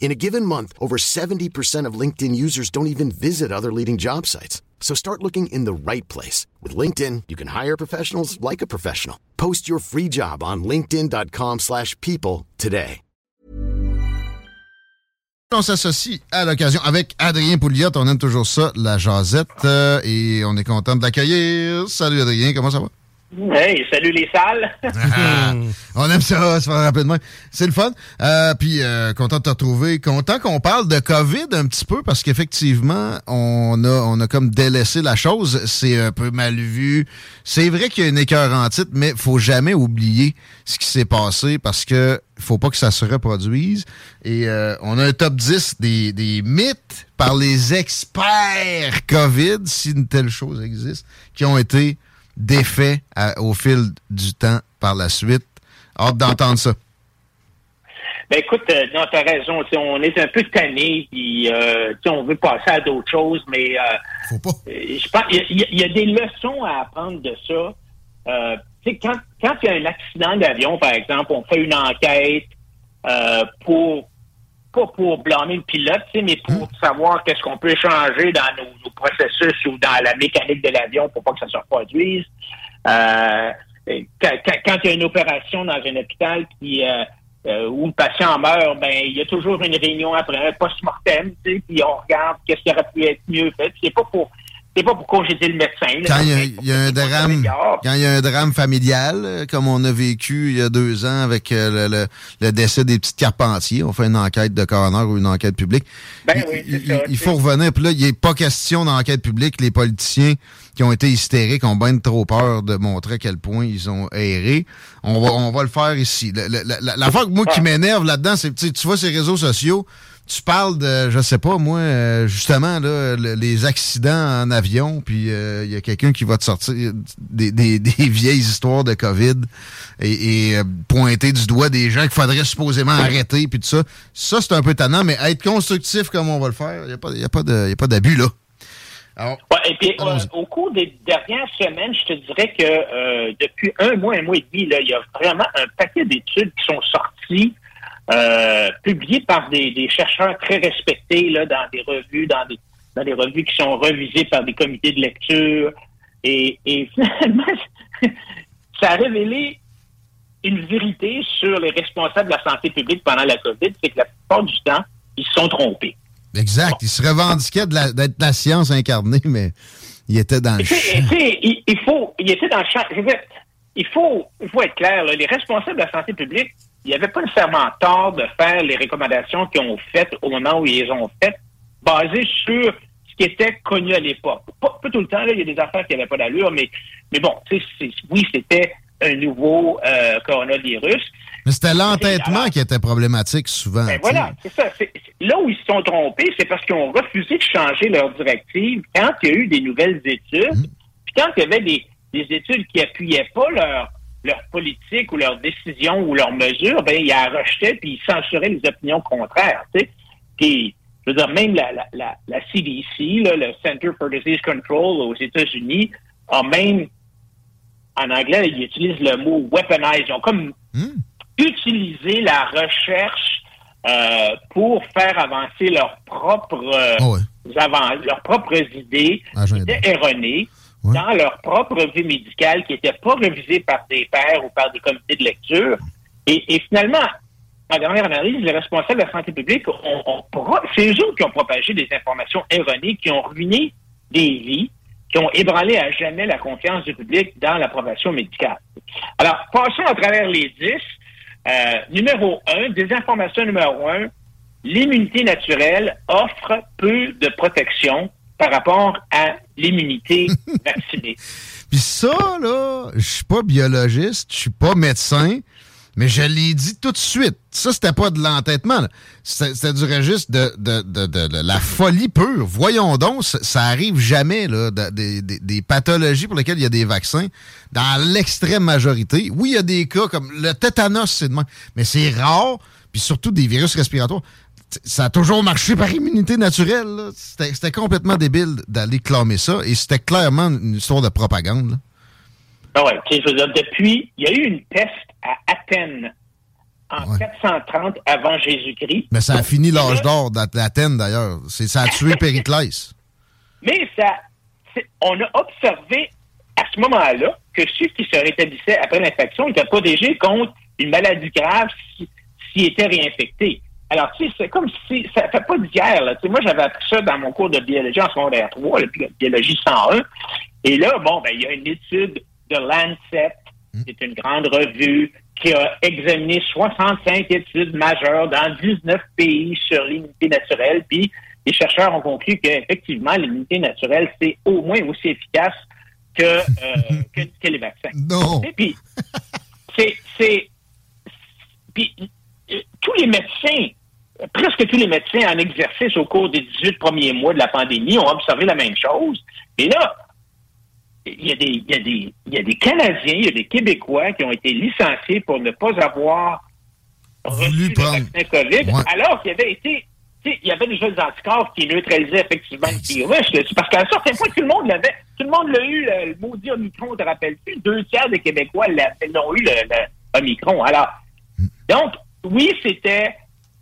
In a given month, over 70% of LinkedIn users don't even visit other leading job sites. So start looking in the right place. With LinkedIn, you can hire professionals like a professional. Post your free job on linkedin.com slash people today. On s'associe à l'occasion avec Adrien Pouliot. On aime toujours ça, la jasette. euh, et on est content de l'accueillir. Salut Adrien, comment ça va? Hey, salut les salles. Ah, on aime ça, se faire rapidement. C'est le fun. Euh, puis euh, content de te retrouver. Content qu'on parle de COVID un petit peu parce qu'effectivement, on a, on a comme délaissé la chose. C'est un peu mal vu. C'est vrai qu'il y a une écœur en titre, mais faut jamais oublier ce qui s'est passé parce que faut pas que ça se reproduise. Et euh, on a un top 10 des, des mythes par les experts COVID, si une telle chose existe, qui ont été défaits à- au fil du temps par la suite. Hâte d'entendre ça. Ben écoute, euh, non, t'as raison. On est un peu tanné, puis euh, on veut passer à d'autres choses, mais euh, je pense il y, a- il y a des leçons à apprendre de ça. Euh, quand quand il y a un accident d'avion, par exemple, on fait une enquête euh, pour pas pour blâmer le pilote, tu sais, mais pour savoir qu'est-ce qu'on peut changer dans nos, nos processus ou dans la mécanique de l'avion pour pas que ça se reproduise. Euh, quand, il y a une opération dans un hôpital qui euh, euh, où le patient meurt, ben il y a toujours une réunion après un post-mortem, tu sais, puis on regarde qu'est-ce qui aurait pu être mieux fait. C'est pas pour c'est pas pour congédier le médecin. là. Quand il y y a un drame, quand il y a un drame familial, euh, comme on a vécu il y a deux ans avec euh, le, le- le décès des petites Carpentiers, on fait une enquête de coroner ou une enquête publique. Ben il, oui, c'est il- ça, il faut revenir. Puis là, il n'est pas question d'enquête publique. Les politiciens qui ont été hystériques ont bien trop peur de montrer à quel point ils ont erré. On va, on va le faire ici. La- la- L'affaire que moi qui m'énerve là-dedans, c'est tu vois ces réseaux sociaux, tu parles de, je sais pas, moi, euh, justement, là, le- les accidents en avion, puis euh, il y a quelqu'un qui va te sortir des, des- des vieilles histoires de COVID et, et, euh, pointer du doigt des gens qu'il faudrait supposément arrêter, puis tout ça. Ça, c'est un peu tannant, mais être constructif comme on va le faire, il n'y a pas, y a pas de- y a pas d'abus, là. Alors, Ouais, et puis, euh, au cours des dernières semaines, je te dirais que euh, depuis un mois, un mois et demi, là, il y a vraiment un paquet d'études qui sont sorties, euh, publiées par des, des chercheurs très respectés là, dans des revues, dans des, dans des revues qui sont revisées par des comités de lecture. Et, et finalement, ça a révélé une vérité sur les responsables de la santé publique pendant la COVID, c'est que la plupart du temps, ils se sont trompés. exact. Il se la- d'être la, science incarnée, mais il était dans le champ. il, il faut, il était dans le champ. Je veux dire, il faut, il faut être clair, là, les responsables de la santé publique, il n'y avait pas nécessairement tort de faire les recommandations qu'ils ont faites au moment où ils les ont faites, basées sur ce qui était connu à l'époque. Pas, pas tout le temps, là, il y a des affaires qui n'avaient pas d'allure, mais, mais bon, oui, c'était un nouveau euh, coronavirus. Mais c'était l'entêtement qui était problématique souvent. Ben voilà, c'est ça. Là où ils se sont trompés, c'est parce qu'ils ont refusé de changer leur directive quand il y a eu des nouvelles études, puis quand il y avait des, des études qui appuyaient pas leur, leur politique ou leur décision ou leurs mesures, ben ils la rejetaient puis ils censuraient les opinions contraires. Tu sais. Puis, je veux dire, même la, la, la, la CDC, là, le Center for Disease Control aux États-Unis, a même, en anglais, ils utilisent le mot weaponize. Ils ont comme utiliser la recherche euh, pour faire avancer leurs propres euh, avan- leurs propres idées qui étaient erronées dans leur propre vie médicale qui n'étaient pas révisées par des pairs ou par des comités de lecture. Et, et finalement, en dernière analyse, les responsables de la santé publique ont pro- c'est eux qui ont propagé des informations erronées, qui ont ruiné des vies, qui ont ébranlé à jamais la confiance du public dans l'approbation médicale. Alors, passons à travers les dix. Euh, numéro un, désinformation numéro un, l'immunité naturelle offre peu de protection par rapport à l'immunité vaccinée. Puis ça, là, je suis pas biologiste, je suis pas médecin, mais je l'ai dit tout de suite. Ça, c'était pas de l'entêtement. C'était du registre de, de, de, de, la folie pure. Voyons donc, ça, arrive jamais, là, des, des, des, pathologies pour lesquelles il y a des vaccins. Dans l'extrême majorité, oui, il y a des cas comme le tétanos, c'est de mais c'est rare, puis surtout des virus respiratoires ça a toujours marché par immunité naturelle. C'était complètement débile d'aller clamer ça et c'était clairement une histoire de propagande. Ah ouais, je veux dire, depuis, il y a eu une peste à Athènes en 430 avant Jésus-Christ. Mais ça a fini l'âge d'or d'Athènes d'ailleurs. Ça a tué Périclès. Mais ça, on a observé à ce moment-là que ceux qui se rétablissaient après l'infection étaient protégés contre une maladie grave s'ils étaient réinfectés. Alors, tu sais, c'est comme si, ça fait pas d'hier, là. Tu sais, moi, j'avais appris ça dans mon cours de biologie en secondaire 3, la biologie 101. Et là, bon, ben, il y a une étude de Lancet, hmm. c'est une grande revue qui a examiné 65 études majeures dans 19 pays sur l'immunité naturelle. Puis, les chercheurs ont conclu qu'effectivement, l'immunité naturelle, c'est au moins aussi efficace que, euh, que, les vaccins. Non. puis, c'est, puis, euh, tous les médecins, presque tous les médecins en exercice au cours des 18 premiers mois de la pandémie ont observé la même chose. Et là, il y, a des, il, y a des, il y a des Canadiens, il y a des Québécois qui ont été licenciés pour ne pas avoir reçu le vaccin COVID, alors qu'il y avait été il y avait déjà des anticorps qui neutralisaient effectivement le virus. Parce qu'à un certain point, tout le monde l'avait. Tout le monde l'a eu, le, maudit Omicron, te rappelles-tu? Deux tiers des Québécois l'ont eu, le, le, Omicron. Alors, hmm. donc, oui, c'était.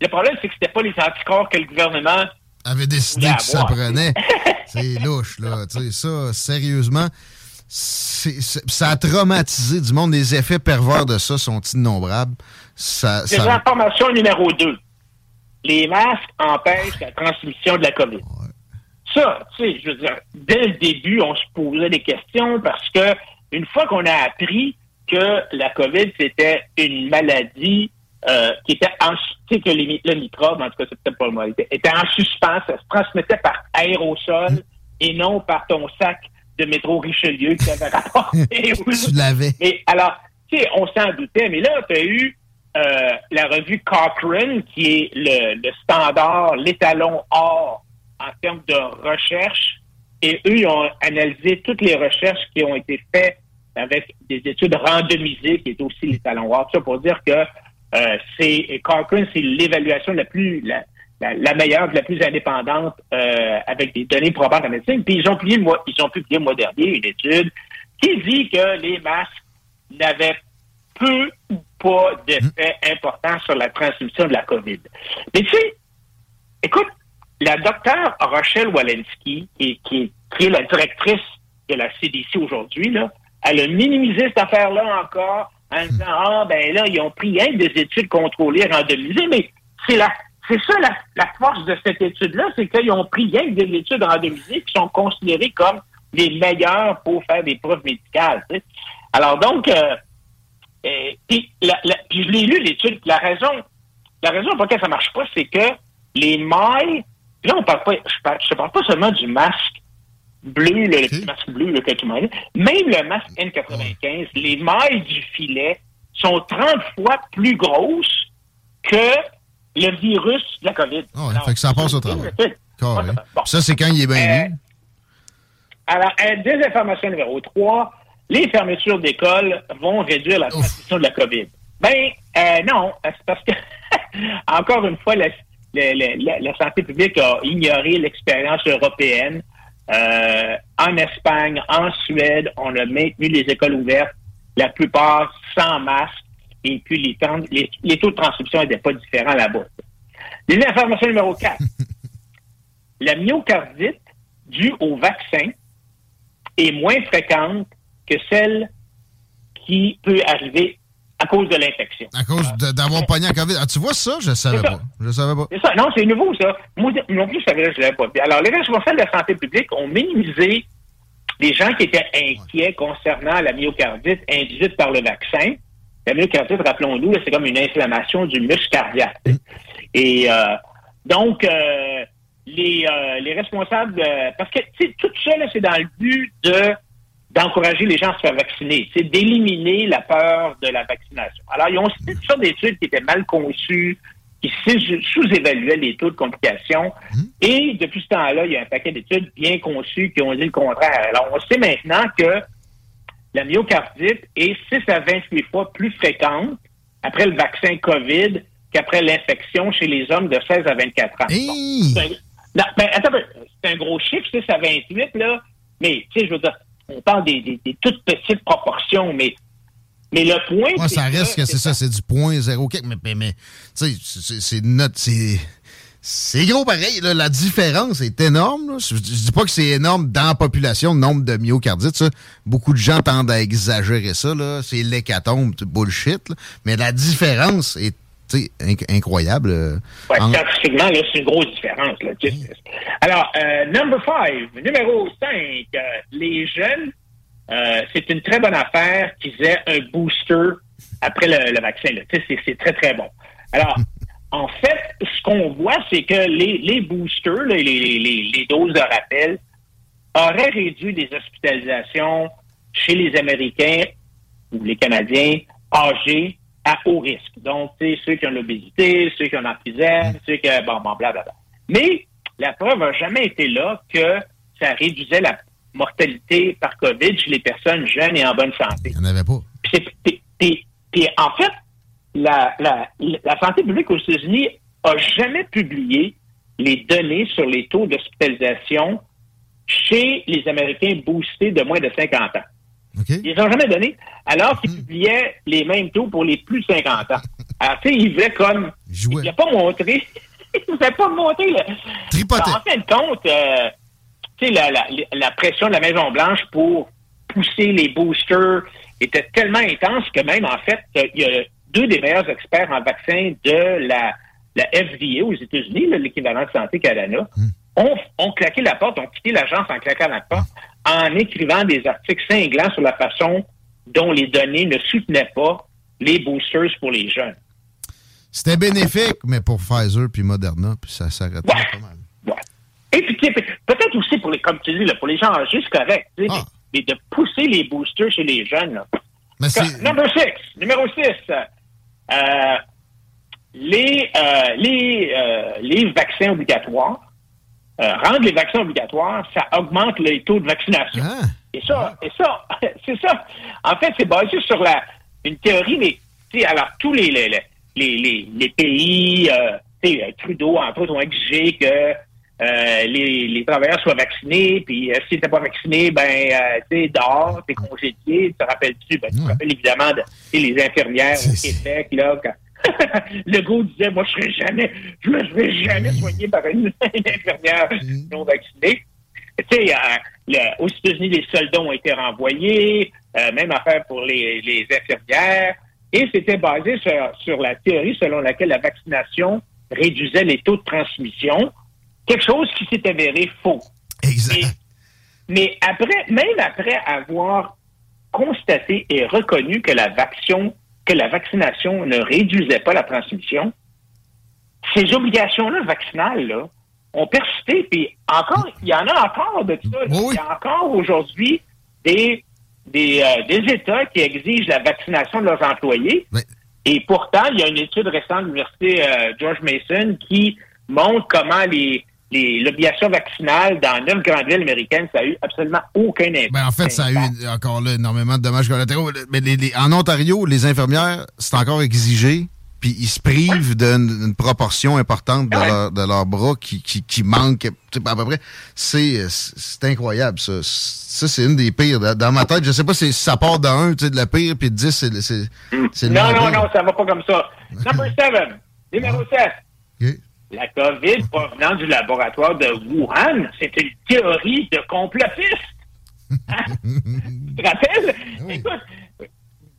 Le problème, c'est que c'était pas les anticorps que le gouvernement avait décidé que ça prenait. c'est louche, là. Tu sais, ça, sérieusement, ça a traumatisé du monde. Les effets pervers de ça sont innombrables. Ça, ça... L'information numéro 2. Les masques empêchent la transmission de la COVID. Ça, tu sais, je veux dire, dès le début, on se posait des questions parce que une fois qu'on a appris que la COVID, c'était une maladie euh, qui était en, tu sais, que le microbe, en tout cas, c'est peut-être pas le mot, était, était, en suspens, ça se transmettait par aérosol et non par ton sac de métro Richelieu qui avait rapporté. tu l'avais. Et alors, tu sais, on s'en doutait, mais là, tu as eu euh, la revue Cochrane, qui est le, le standard, l'étalon or en termes de recherche, et eux, ils ont analysé toutes les recherches qui ont été faites avec des études randomisées, qui est aussi l'étalon or. Ça pour dire que euh, c'est Cochrane, c'est l'évaluation la plus la, la, meilleure, la plus indépendante euh, avec des données probantes en médecine. Puis ils ont publié moi, ils ont publié le mois dernier une étude qui dit que les masques n'avaient peu ou pas d'effet important sur la transmission de la COVID. Mais tu sais, écoute, la docteure Rochelle Walensky, qui, qui, est la directrice de la CDC aujourd'hui, là, elle a minimisé cette affaire-là encore en disant Ah, ben là, ils ont pris un des études contrôlées randomisées, mais c'est la c'est ça la, force de cette étude-là, c'est qu'ils ont pris rien des études randomisées qui sont considérées comme les meilleures pour faire des preuves médicales. Alors donc, euh, euh, je l'ai lu l'étude. La raison, la raison pour laquelle ça marche pas, c'est que les mailles. Là, on parle pas. Je parle, parle pas seulement du masque bleu, le, petit masque bleu le que tu m'as dit. Même le masque N95, les mailles du filet sont 30 fois plus grosses que le virus de la COVID. Oh, fait que ça passe au travail. Ça, c'est quand il est bien euh, Alors, euh, informations numéro 3, les fermetures d'écoles vont réduire la transmission de la COVID. Ben, euh, non, c'est parce que, encore une fois, la, la, santé publique a ignoré l'expérience européenne euh, en Espagne, en Suède, on a maintenu les écoles ouvertes, la plupart sans masque, et puis les, les, taux de transcription n'étaient pas différents là-bas. Les informations numéro 4. la myocardite due au vaccin est moins fréquente que celle qui peut arriver à cause de l'infection. À cause d'avoir pogné la COVID. Ah, tu vois ça? Je ne savais pas. Je savais pas. C'est ça. Non, c'est nouveau, ça. Moi non plus, je savais, je l'avais pas. Alors, les responsables de la santé publique ont minimisé les gens qui étaient inquiets concernant la myocardite induite par le vaccin La myocardite, rappelons-nous, c'est comme une inflammation du muscle cardiaque. Et euh, donc, euh, les, euh, les responsables, parce que tout ça, c'est dans le but de d'encourager les gens à se faire vacciner, c'est d'éliminer la peur de la vaccination. Alors, ils ont cité toutes sortes d'études qui étaient mal conçues, qui sous-évaluaient les taux de complications. Mmh. Et depuis ce temps-là, il y a un paquet d'études bien conçues qui ont dit le contraire. Alors, on sait maintenant que la myocardite est 6 à 28 fois plus fréquente après le vaccin COVID qu'après l'infection chez les hommes de 16 à 24 ans. Ben, c'est un, gros chiffre, 6 à 28, là. Mais, tu sais, je veux dire, on parle des, toutes petites proportions, mais mais le point. Moi, ça reste que c'est ça, c'est du point zéro mais, mais, mais tu sais, c'est notre. C'est gros pareil. la différence est énorme. Je, ne dis pas que c'est énorme dans la population, le nombre de myocardites. Beaucoup de gens tendent à exagérer ça. C'est l'hécatombe, bullshit. Mais la différence est incroyable. Euh, ouais, Scientifiquement, c'est une grosse différence. Alors, euh, number five, numéro 5, euh, les jeunes, c'est une très bonne affaire qu'ils aient un booster après le, vaccin. C'est très, très bon. Alors, En fait, ce qu'on voit, c'est que les, boosters, les, doses de rappel, auraient réduit les hospitalisations chez les Américains ou les Canadiens âgés à haut risque. Donc, ceux qui ont l'obésité, ceux qui ont l'emphysème, ceux qui ont... Bon, bon, blablabla. Mais la preuve n'a jamais été là que ça réduisait la mortalité par COVID chez les personnes jeunes et en bonne santé. Il n'y en avait pas. Puis, en fait, la, la, la santé publique aux États-Unis a jamais publié les données sur les taux d'hospitalisation chez les Américains boostés de moins de 50 ans. Ils les ont jamais donné, alors qu'ils hmm. publiaient les mêmes taux pour les plus de 50 ans. Alors, tu sais, ils voulaient comme... Jouer. Il n'a pas montré... il n'a pas montré... Le... En fin de compte, euh, tu sais, la, la, la pression de la Maison-Blanche pour pousser les boosters était tellement intense que même, en fait, il y a deux des meilleurs experts en vaccins de la, la FDA aux États-Unis, l'équivalent de Santé Canada, hmm. ont, claqué la porte, ont quitté l'agence en claquant la porte, en écrivant des articles cinglants sur la façon dont les données ne soutenaient pas les boosters pour les jeunes. C'était bénéfique, mais pour Pfizer puis Moderna, puis ça s'arrête pas mal. Ouais. Et puis, peut-être aussi pour les, comme tu dis, pour les gens âgés, c'est correct, ah. mais, de pousser les boosters chez les jeunes. Mais Number six, numéro 6, euh, les, euh, les, euh, les vaccins obligatoires, rendre les vaccins obligatoires, ça augmente les taux de vaccination. Ah. Et ça, et ça, c'est ça. En fait, c'est basé sur la une théorie, mais alors tous les les, les, les, pays, Trudeau, entre autres, ont exigé que les, les, travailleurs soient vaccinés, puis euh, s'ils n'étaient pas vaccinés, ben, euh, tu sais, dehors, t'es congédié, tu te rappelles-tu? Ben, tu te rappelles évidemment de, les infirmières au Québec, là, quand le gars disait, moi, je serai jamais, je me serai jamais soigné par une, infirmière mm. non vaccinée. Tu sais, euh, aux États-Unis, les soldats ont été renvoyés, même affaire pour les, les infirmières, et c'était basé sur, sur la théorie selon laquelle la vaccination réduisait les taux de transmission, quelque chose qui s'est avéré faux. Exact. mais après, même après avoir constaté et reconnu que la vaccination, que la vaccination ne réduisait pas la transmission, ces obligations-là vaccinales là, ont persisté. Puis encore, il y en a encore de ça. Il y a encore aujourd'hui des des, euh, des États qui exigent la vaccination de leurs employés. Et pourtant, il y a une étude récente de l'Université euh, George Mason qui montre comment les, l'obligation vaccinale dans neuf grandes villes américaines, ça a eu absolument aucun impact. Ben, en fait, ça a eu encore là énormément de dommages collatéraux. Mais en Ontario, les infirmières, c'est encore exigé, puis ils se privent d'une proportion importante de, leur, de leurs bras qui, qui, qui manque à peu près. C'est incroyable, ça. Ça, c'est une des pires. Dans ma tête, je sais pas si ça part d'un, tu sais, de la pire, puis de 10, c'est le Non, non, non, ça va pas comme ça. Number 7, numéro 7. La COVID provenant du laboratoire de Wuhan, c'est une théorie de complotiste. Hein? tu te rappelles? Écoute,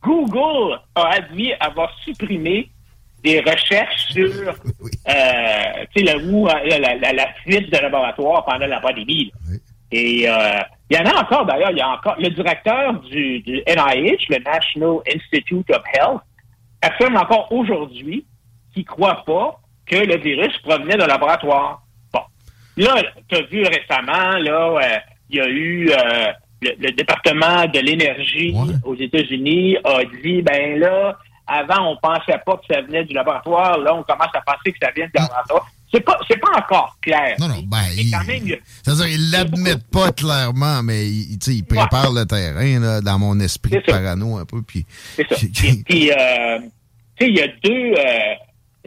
Google a admis avoir supprimé des recherches sur euh, la, la, fuite de laboratoire pendant la pandémie. Et euh, il y en a encore, d'ailleurs, il y a encore le directeur du, du NIH, le National Institute of Health, affirment encore aujourd'hui qu'ils ne croient pas que le virus provenait d'un laboratoire. Bon. Là, tu as vu récemment, là, euh, il y a eu euh, le, département de l'énergie aux États-Unis a dit, ben là, avant, on pensait pas que ça venait du laboratoire. Là, on commence à penser que ça vient du laboratoire. C'est pas, c'est pas encore clair. Non, non, ben, c'est-à-dire, ils l'admettent pas clairement, mais ils, ils préparent le terrain, là, dans mon esprit parano un peu, puis... C'est ça. puis, euh, tu sais, il y a deux, euh,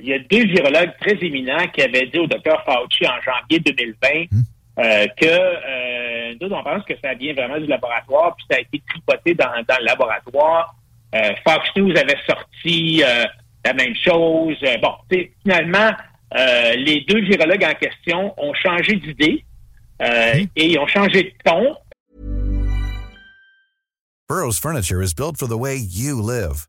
il y a deux virologues très éminents qui avaient dit au docteur Fauci en janvier 2020 hum. euh, que euh, nous, on pense que ça vient vraiment du laboratoire, puis ça a été tripoté dans, dans le laboratoire. Euh, Fox News avait sorti euh, la même chose. Bon, finalement, les deux virologues en question ont changé d'idée hum. et ils ont changé de ton. Burroughs Furniture is built for the way you live.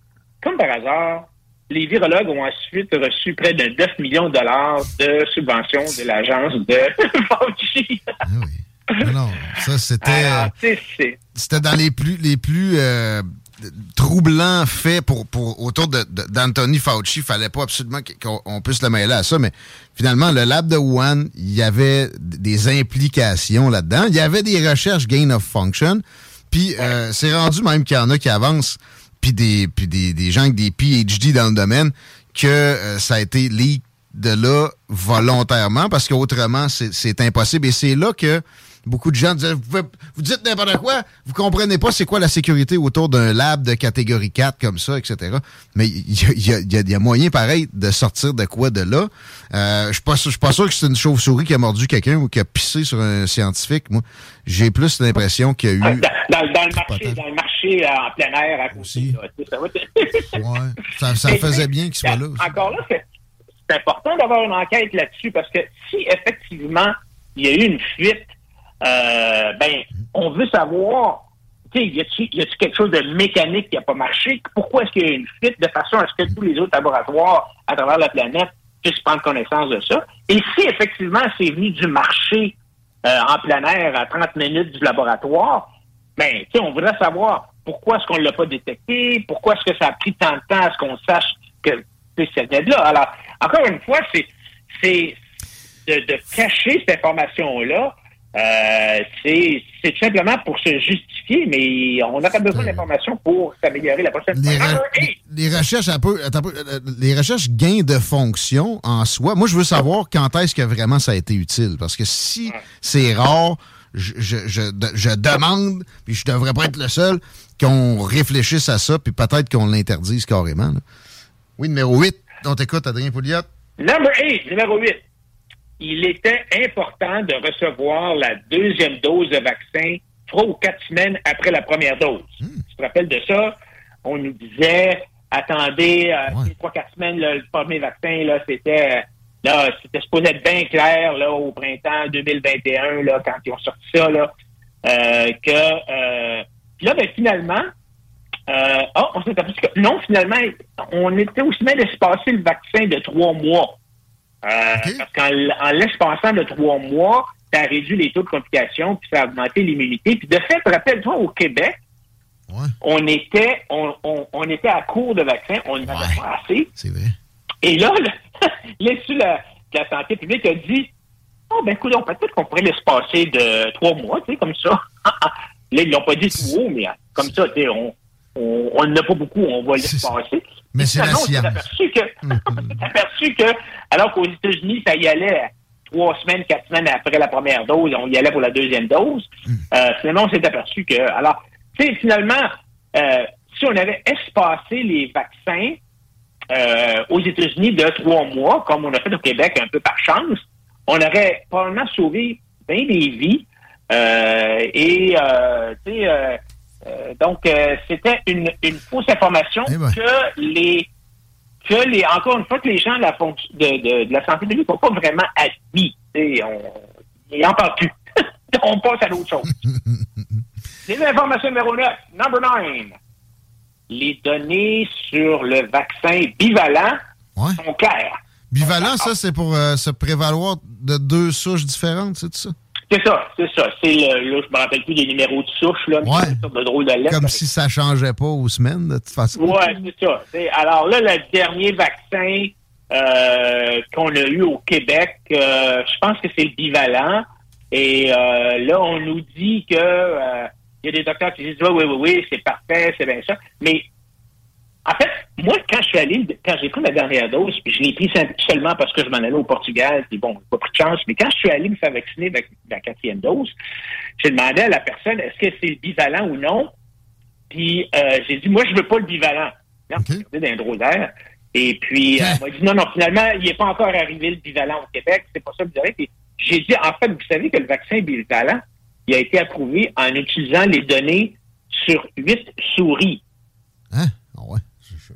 Comme par hasard, les virologues ont ensuite reçu près de 9 millions de dollars de subventions de l'agence de Fauci. Ah oui. Non, ça c'était. C'était dans les plus les plus euh, troublants faits pour, pour autour d'Anthony de, Fauci. Il fallait pas absolument qu'on puisse le mêler à ça, mais finalement, le lab de Wuhan, il y avait des implications là-dedans. Il y avait des recherches gain of function. Puis euh, c'est rendu même qu'il y en a qui avancent puis des, puis des, des gens avec des PhD dans le domaine, que euh, ça a été leak de là volontairement, parce qu'autrement, c'est impossible. Et c'est là que beaucoup de gens disent vous, vous dites n'importe quoi, vous comprenez pas c'est quoi la sécurité autour d'un lab de catégorie 4 comme ça, etc. Mais il y a, moyen pareil de sortir de quoi de là. Euh, je suis suis pas sûr que c'est une chauve-souris qui a mordu quelqu'un ou qui a pissé sur un scientifique. Moi, j'ai plus l'impression qu'il y a eu. Dans, le marché, dans, le marché, euh, en plein air à côté. ça, ça, faisait bien qu'il soit là. Encore là, c'est important d'avoir une enquête là-dessus parce que si effectivement il y a eu une fuite euh, ben, on veut savoir, tu sais, y a-t-il quelque chose de mécanique qui n'a pas marché? Pourquoi est-ce qu'il y a une fuite? De façon à ce que tous les autres laboratoires à travers la planète puissent prendre connaissance de ça? Et si effectivement c'est venu du marché euh, en plein air à 30 minutes du laboratoire, ben, tu sais, on voudrait savoir pourquoi est-ce qu'on ne l'a pas détecté, pourquoi est-ce que ça a pris tant de temps à ce qu'on sache que c'est de là. Alors, encore une fois, c'est c'est de, de cacher cette information-là euh, c'est simplement pour se justifier, mais on n'a pas besoin d'informations pour s'améliorer la prochaine les, fois. les recherches un peu, euh, les recherches gain de fonction en soi. Moi, je veux savoir quand est-ce que vraiment ça a été utile, parce que si c'est rare, je, je, je, demande, puis je devrais pas être le seul, qu'on réfléchisse à ça, puis peut-être qu'on l'interdise carrément. Oui, numéro 8, on t'écoute, Adrien Pouliot. Number 8, numéro 8 il était important de recevoir la deuxième dose de vaccin trois ou quatre semaines après la première dose. Hmm. Tu te rappelles de ça? On nous disait, attendez, euh, trois, quatre semaines, le premier vaccin, là, c'était, là, c'était supposé être bien clair, là, au printemps 2021, là, quand ils ont sorti ça, là, euh, que, euh, là, ben, finalement, euh, oh, on s'est aperçu que, non, finalement, on était aussi se passer le vaccin de trois mois. Euh, parce qu'en l'espaçant de trois mois, ça a réduit les taux de complications, puis ça a augmenté l'immunité. Puis de fait, rappelle-toi, au Québec, on était on, on, était à court de vaccins, on n'avait avait pas assez. C'est vrai. Et là, l'Institut de la, santé publique a dit Oh, ben écoute, peut-être qu'on pourrait laisser passer de trois mois, tu sais, comme ça. Là, ils l'ont pas dit tout haut, mais comme ça, tu sais, on on on n'a pas beaucoup, on va laisser passer. Mais c'est la Finalement, on s'est science. aperçu que, on s'est aperçu que, alors qu'aux États-Unis, ça y allait trois semaines, quatre semaines après la première dose, on y allait pour la deuxième dose. Euh, finalement, on s'est aperçu que, alors, tu sais, finalement, euh, si on avait espacé les vaccins euh, aux États-Unis de trois mois, comme on a fait au Québec un peu par chance, on aurait probablement sauvé bien des vies. Et, tu sais, euh, donc, euh, c'était une, une fausse information Eh ben. que les que les encore une fois que les gens de la, fonction- de, de, de la santé publique n'ont pas vraiment admis. Sais, On, n'en parlent plus. on passe à l'autre chose. Les informations numéro 9, number 9. Les données sur le vaccin bivalent Ouais. sont claires. Bivalent, ça, c'est pour euh, se prévaloir de deux souches différentes, c'est ça? C'est ça, c'est ça. C'est le, là, je me rappelle plus des numéros de souche, là, mais Ouais. c'est une sorte de drôle de lettre. Comme si ça changeait pas aux semaines, de toute façon. Ouais, c'est ça. C'est- Alors là, le dernier vaccin euh, qu'on a eu au Québec, euh, je pense que c'est le bivalent. Et euh, là, on nous dit que euh, il y a des docteurs qui disent oui, oui, oui, oui, c'est parfait, c'est bien ça. Mais en fait, moi, quand je suis allé, quand j'ai pris ma dernière dose, puis je l'ai pris seulement parce que je m'en allais au Portugal, puis bon, j'ai pas pris de chance, mais quand je suis allé me faire vacciner avec la quatrième dose, j'ai demandé à la personne est-ce que c'est le bivalent ou non? Puis euh, j'ai dit, moi, je veux pas le bivalent. Non, OK. regardé d'un drôle d'air. Et puis, elle m'a dit, non, non, finalement, il n'est pas encore arrivé le bivalent au Québec. C'est pas ça le. Puis j'ai dit, en fait, vous savez que le vaccin bivalent, il a été approuvé en utilisant les données sur huit souris. Hein? Ah ouais,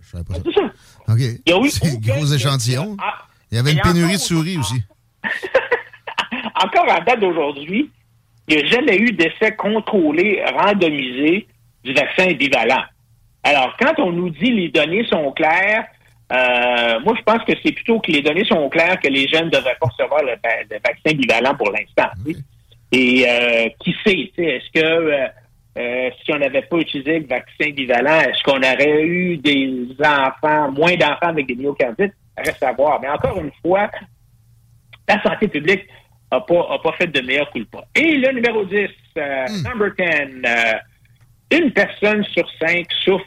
je, savais pas ça. OK. Il y a eu gros échantillon. Ah, Il y avait une pénurie de souris aussi. encore à date d'aujourd'hui, il n'y a jamais eu d'essai contrôlé, randomisé du vaccin bivalent. Alors, quand on nous dit les données sont claires, euh, moi, je pense que c'est plutôt que les données sont claires que les jeunes ne devraient pas recevoir le, va- le vaccin bivalent pour l'instant. Et euh, qui sait, tu sais, est-ce que euh, euh, si on n'avait pas utilisé le vaccin bivalent, est-ce qu'on aurait eu des enfants, moins d'enfants avec des myocardites? Reste à voir. Mais encore une fois, la santé publique n'a pas, a pas fait de meilleur culpa. Et le numéro 10, euh, number 10, euh, une personne sur cinq souffre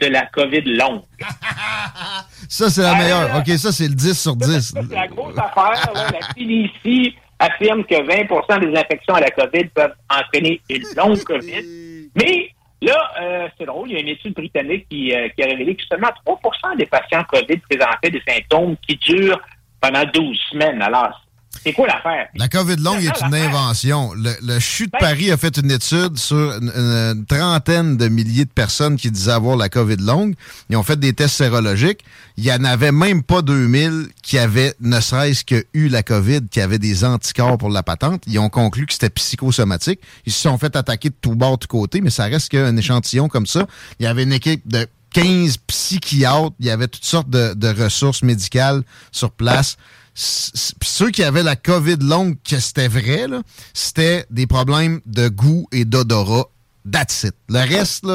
de la COVID longue. Ça, c'est la Ah, meilleure. là. OK, ça, c'est le 10 sur 10. Ça, c'est la grosse affaire. là. La CDC affirme que 20% des infections à la COVID peuvent entraîner une longue COVID. Mais là, euh, c'est drôle, il y a une étude britannique qui, euh, qui a révélé que seulement 3% des patients COVID présentaient des symptômes qui durent pendant 12 semaines. Alors, c'est quoi l'affaire? La COVID longue est une invention. Le, le CHU de Ben- Paris a fait une étude sur une, une trentaine de milliers de personnes qui disaient avoir la COVID longue. Ils ont fait des tests sérologiques. Il y en avait même pas 2000 qui avaient, ne serait-ce que eu la COVID, qui avaient des anticorps pour la patente. Ils ont conclu que c'était psychosomatique. Ils se sont fait attaquer de tout bord, de tout côté, mais ça reste qu'un échantillon comme ça. Il y avait une équipe de 15 psychiatres. Il y avait toutes sortes de, de ressources médicales sur place. Ceux qui avaient la COVID longue, que c'était vrai, c'était des problèmes de goût et d'odorat. That's it. Le reste,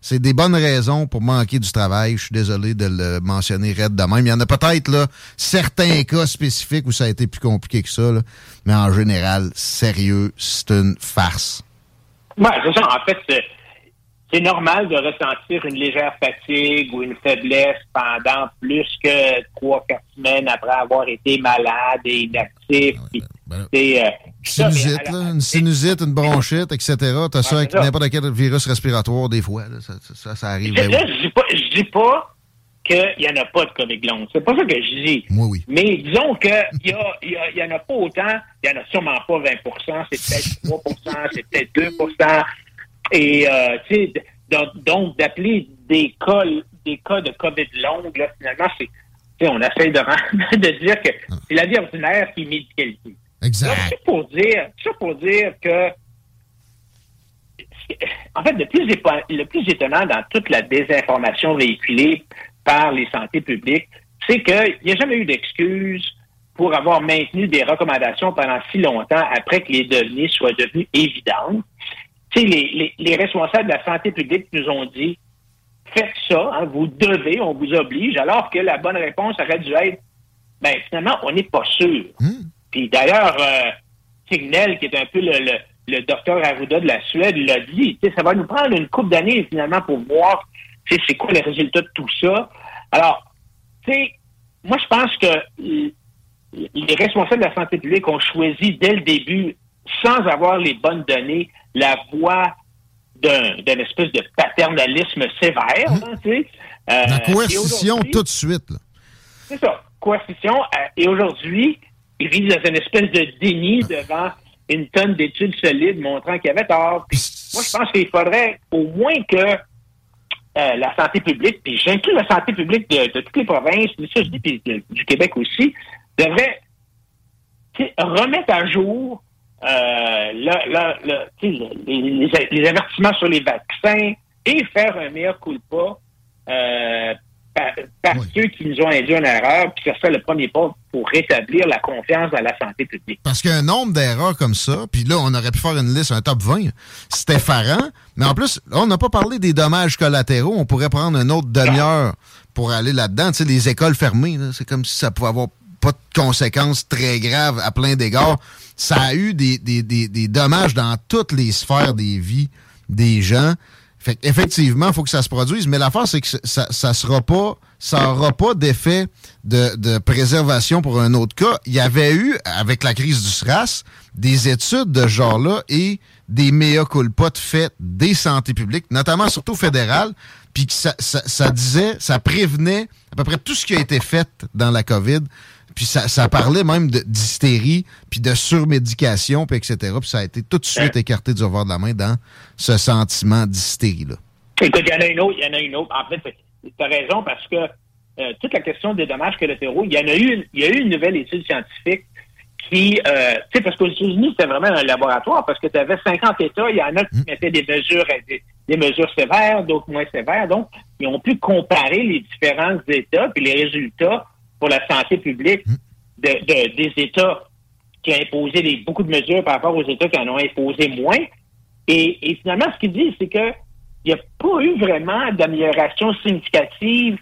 c'est des bonnes raisons pour manquer du travail. Je suis désolé de le mentionner raide de même. Il y en a peut-être certains cas spécifiques où ça a été plus compliqué que ça, mais en général, sérieux, c'est une farce. Ouais, c'est ça. En fait, c'est- normal de ressentir une légère fatigue ou une faiblesse pendant plus que trois, quatre semaines après avoir été malade et inactif. Puis, ben, c'est, euh, Sinusite, là, une sinusite, une bronchite, etc. T'as ça Ouais, avec ça. n'importe quel virus respiratoire, des fois. là. Ça, ça, ça arrive. Je, ben là, oui. je dis pas, je dis pas qu'il n'y en a pas de COVID long. C'est pas ça que je dis. Moi, oui. Mais disons qu'il y, a, il y, a- y en a pas autant. Il n'y en a sûrement pas 20% c'est peut-être 3% c'est peut-être 2 Et, euh, tu sais, donc, d'appeler des cas, des cas de COVID longue, là, finalement, c'est, tu sais, on essaie de, rendre- de dire que c'est la vie ordinaire qui est médicalisée. Exact. Donc, c'est pour dire, pour dire que, en fait, le plus, le plus étonnant dans toute la désinformation véhiculée par les santé publiques, c'est qu'il n'y a jamais eu d'excuse pour avoir maintenu des recommandations pendant si longtemps après que les données soient devenues évidentes. Tu sais, les, les, les responsables de la santé publique nous ont dit faites ça, hein, vous devez, on vous oblige, alors que la bonne réponse aurait dû être ben finalement, on n'est pas sûr. Puis d'ailleurs, euh, Signel, qui est un peu le, le, le docteur Arruda de la Suède l'a dit. Ça va nous prendre une couple d'années finalement pour voir c'est quoi les résultats de tout ça. Alors, tu sais, moi je pense que les responsables de la santé publique ont choisi dès le début, sans avoir les bonnes données, la voie d'un espèce de paternalisme sévère. Hein, tu sais. Euh, la coercition tout de suite. C'est ça, coercition. Euh, et aujourd'hui, ils vivent dans une espèce de déni devant une tonne d'études solides montrant qu'il y avait tort. moi, je pense qu'il faudrait au moins que euh, la santé publique, puis j'inclus la santé publique de, toutes les provinces, mais ça, je dis, puis du Québec aussi, devrait remettre à jour euh, les, avertissements sur les vaccins et faire un meilleur coup de pas euh, par, ceux qui nous ont induit en erreur, puis ça serait le premier pas pour rétablir la confiance dans la santé publique. Parce qu'un nombre d'erreurs comme ça, puis là, on aurait pu faire une liste, un top 20, c'était effarant. Mais en plus, on n'a pas parlé des dommages collatéraux. On pourrait prendre une autre demi-heure pour aller là-dedans. Tu sais, les écoles fermées, c'est comme si ça pouvait avoir pas de conséquences très graves à plein d'égards. Ça a eu des, des dommages dans toutes les sphères des vies des gens. Fait effectivement, il faut que ça se produise, mais l'affaire, c'est que ça, ça sera pas, ça n'aura pas d'effet de, préservation pour un autre cas. Il y avait eu, avec la crise du SRAS, des études de ce genre-là et des mea culpa de fait des santé publiques, notamment surtout fédérales, puis que ça, ça, disait, ça prévenait à peu près tout ce qui a été fait dans la COVID. Puis ça, ça parlait même d'hystérie, puis de surmédication, puis etc. Puis ça a été tout de suite écarté du revoir de la main dans ce sentiment d'hystérie-là. Écoute, il y en a une autre, il y en a une autre. En fait, tu as raison parce que euh, toute la question des dommages collatéraux, il y en a eu, une, il y a eu une nouvelle étude scientifique qui, euh, tu sais, parce qu'aux États-Unis, c'était vraiment un laboratoire parce que tu avais 50 États, il y en a qui mmh. mettaient des mesures, des, des mesures sévères, d'autres moins sévères. Donc, ils ont pu comparer les différents États puis les résultats pour la santé publique hmm. des États qui ont imposé beaucoup de mesures par rapport aux États qui en ont imposé moins. Et, finalement, ce qu'il dit, c'est qu'il n'y a pas eu vraiment d'amélioration significative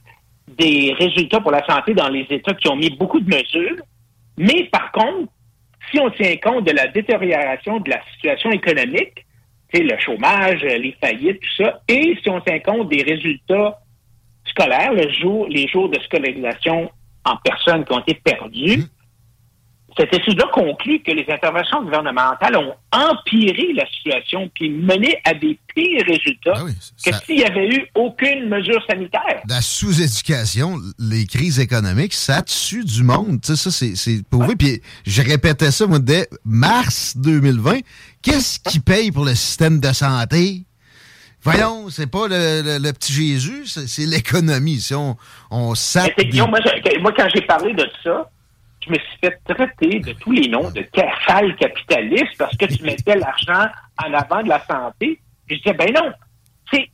des résultats pour la santé dans les États qui ont mis beaucoup de mesures. Mais par contre, si on tient compte de la détérioration de la situation économique, le chômage, les faillites, tout ça, et si on tient compte des résultats scolaires, le jour, les jours de scolarisation en personnes qui ont été perdues. Mmh. Cette étude-là conclut que les interventions gouvernementales ont empiré la situation puis mené à des pires résultats ah que s'il n'y avait eu aucune mesure sanitaire. La sous-éducation, les crises économiques, ça tue du monde. ça, c'est prouvé. Puis je répétais ça, moi, dès mars 2020. Qu'est-ce qui paye pour le système de santé? Voyons, c'est pas le, petit Jésus, c'est l'économie. Si on, on moi, quand j'ai parlé de ça, je me suis fait traiter de tous les noms de sale capitaliste parce que tu mettais l'argent en avant de la santé. je disais, ben non, c'est,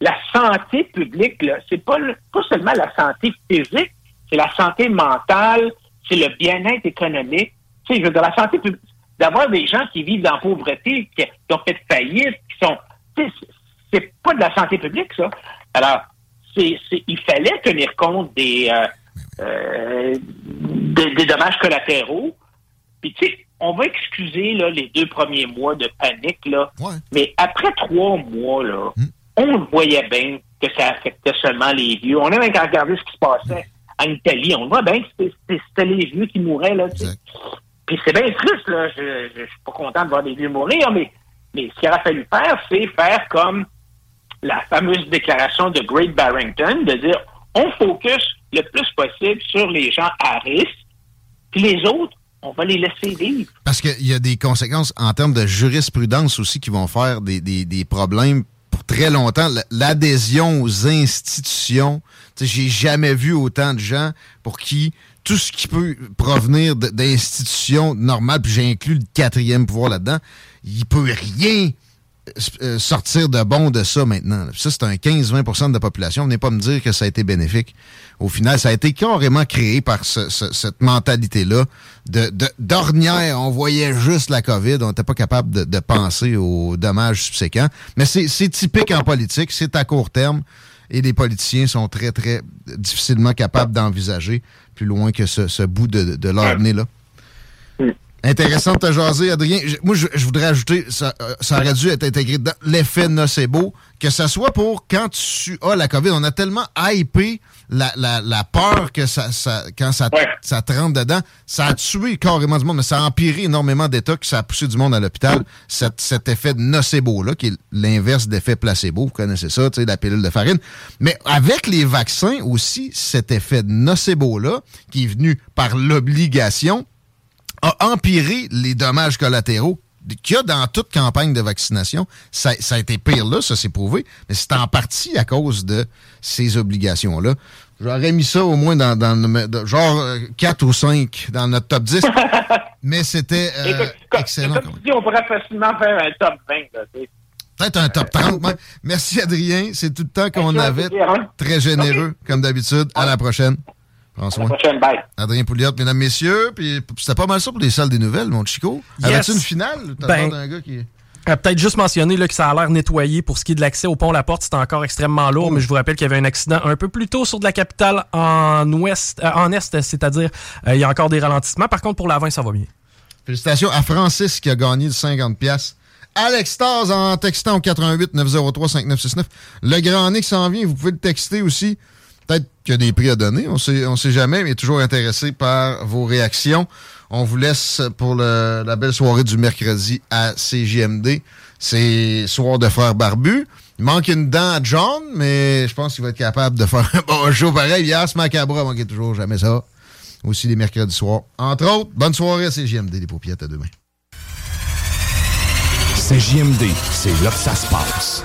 la santé publique, c'est pas, pas seulement la santé physique, c'est la santé mentale, c'est le bien-être économique. Tu sais, je veux dire, la santé publique, d'avoir des gens qui vivent dans la pauvreté, qui, ont fait faillite, qui sont, c'est pas de la santé publique, ça. Alors, c'est, il fallait tenir compte des, euh, euh, des, dommages collatéraux. Puis, tu sais, on va excuser là, les deux premiers mois de panique, là. Mais après trois mois, là, hmm. on voyait bien que ça affectait seulement les vieux. On a même regardé ce qui se passait en Italie. On voit bien que c'était les vieux qui mouraient, là. Puis c'est bien triste, là. Je, je, suis pas content de voir des vieux mourir, mais, mais ce qu'il aurait fallu faire, c'est faire comme la fameuse déclaration de Great Barrington, de dire on focus le plus possible sur les gens à risque, puis les autres, on va les laisser vivre. Parce qu'il y a des conséquences en termes de jurisprudence aussi qui vont faire des, des, problèmes pour très longtemps. L'adhésion aux institutions, j'ai jamais vu autant de gens pour qui tout ce qui peut provenir d'institutions normales, puis j'ai inclus le quatrième pouvoir là-dedans, il peut rien sortir de bon de ça maintenant. Ça, c'est un 15-20% de la population. Venez pas me dire que ça a été bénéfique. Au final, ça a été carrément créé par cette mentalité-là de d'ornière. On voyait juste la COVID. On n'était pas capable de, penser aux dommages subséquents. Mais c'est typique en politique. C'est à court terme. Et les politiciens sont très, très difficilement capables d'envisager plus loin que ce, bout de, de leur nez-là. Intéressant de te jaser, Adrien. Moi, je, voudrais ajouter, ça, euh, ça aurait dû être intégré dans l'effet nocebo, que ce soit pour quand tu as la COVID. On a tellement hypé la, la, la peur que ça, ça quand ça, ça te rentre dedans, ça a tué carrément du monde, mais ça a empiré énormément d'États, que ça a poussé du monde à l'hôpital. Cet, cet effet nocebo-là, qui est l'inverse d'effet placebo, vous connaissez ça, tu sais, la pilule de farine. Mais avec les vaccins aussi, cet effet nocebo-là, qui est venu par l'obligation, a empiré les dommages collatéraux qu'il y a dans toute campagne de vaccination. Ça, a été pire là, ça s'est prouvé, mais c'est en partie à cause de ces obligations-là. J'aurais mis ça au moins dans, dans genre 4 euh, ou 5 dans notre top 10. mais c'était euh, excellent. on pourrait facilement faire un top 20. Peut-être un top 30. Merci, Adrien. C'est tout le temps qu'on avait. Très généreux, comme d'habitude. À la prochaine. François. prochaine, bye. Adrien Pouliot, mesdames, messieurs. Puis c'était pas mal ça pour les salles des nouvelles, mon Chico. Yes. Avais-tu une finale? T'as ben, d'un gars qui. Peut-être juste mentionner là, que ça a l'air nettoyé pour ce qui est de l'accès au pont La Porte. C'était encore extrêmement lourd, oh. mais je vous rappelle qu'il y avait un accident un peu plus tôt sur de la capitale en ouest, euh, en est, c'est-à-dire euh, il y a encore des ralentissements. Par contre, pour l'avant, ça va bien. Félicitations à Francis qui a gagné le 50 pièces. Alex Stars en textant au 88 903 5969. Le grand Nick s'en vient, vous pouvez le texter aussi. Qu'il y a des prix à donner, on sait, on sait jamais, mais toujours intéressé par vos réactions. On vous laisse pour la belle soirée du mercredi à CJMD. C'est soir de frère barbu. Il manque une dent à John, mais je pense qu'il va être capable de faire un bon show pareil. Yas Macabra manquait toujours jamais ça. Aussi les mercredis soirs. Entre autres, bonne soirée à CJMD, les paupières à demain. CJMD, c'est là que ça se passe.